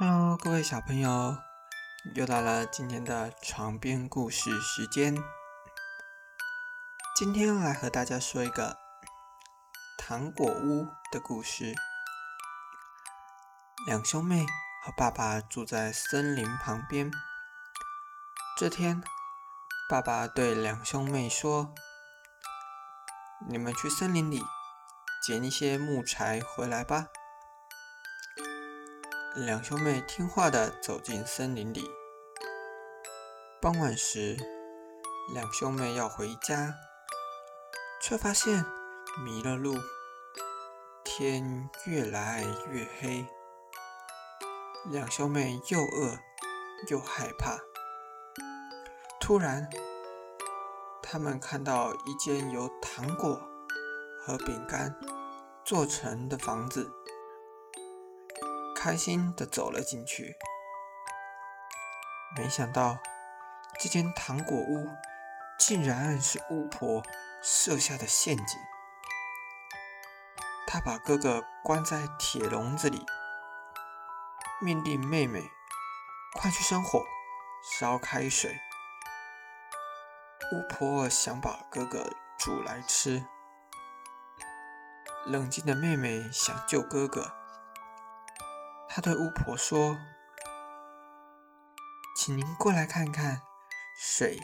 Hello，各位小朋友，又到了今天的床边故事时间。今天来和大家说一个糖果屋的故事。两兄妹和爸爸住在森林旁边。这天，爸爸对两兄妹说：“你们去森林里捡一些木材回来吧。”两兄妹听话的走进森林里。傍晚时，两兄妹要回家，却发现迷了路。天越来越黑，两兄妹又饿又害怕。突然，他们看到一间由糖果和饼干做成的房子。开心的走了进去，没想到这间糖果屋竟然是巫婆设下的陷阱。她把哥哥关在铁笼子里，命令妹妹快去生火烧开水。巫婆想把哥哥煮来吃，冷静的妹妹想救哥哥。他对巫婆说：“请您过来看看，水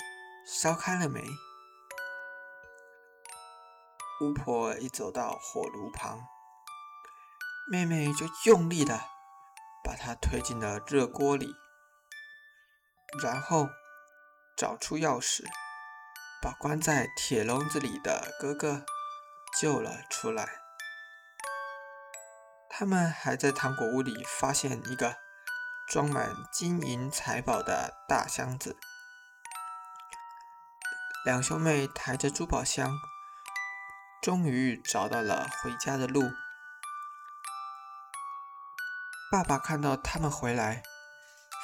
烧开了没？”巫婆一走到火炉旁，妹妹就用力的把它推进了热锅里，然后找出钥匙，把关在铁笼子里的哥哥救了出来。他们还在糖果屋里发现一个装满金银财宝的大箱子。两兄妹抬着珠宝箱，终于找到了回家的路。爸爸看到他们回来，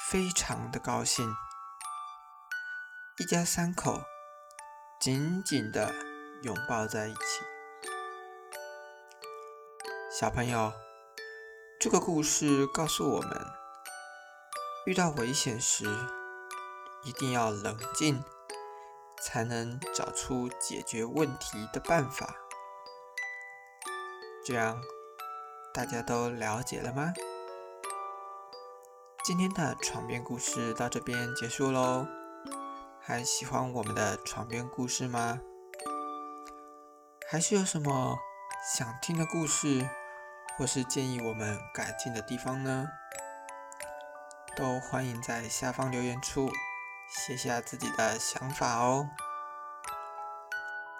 非常的高兴。一家三口紧紧的拥抱在一起。小朋友。这个故事告诉我们，遇到危险时一定要冷静，才能找出解决问题的办法。这样大家都了解了吗？今天的床边故事到这边结束喽。还喜欢我们的床边故事吗？还是有什么想听的故事？或是建议我们改进的地方呢，都欢迎在下方留言处写下自己的想法哦。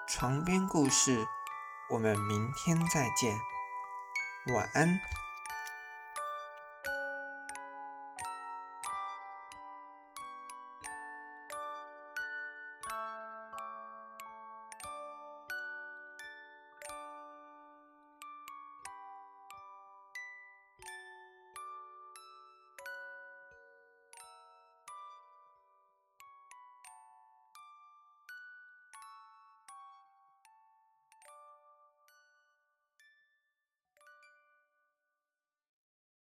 床边故事，我们明天再见，晚安。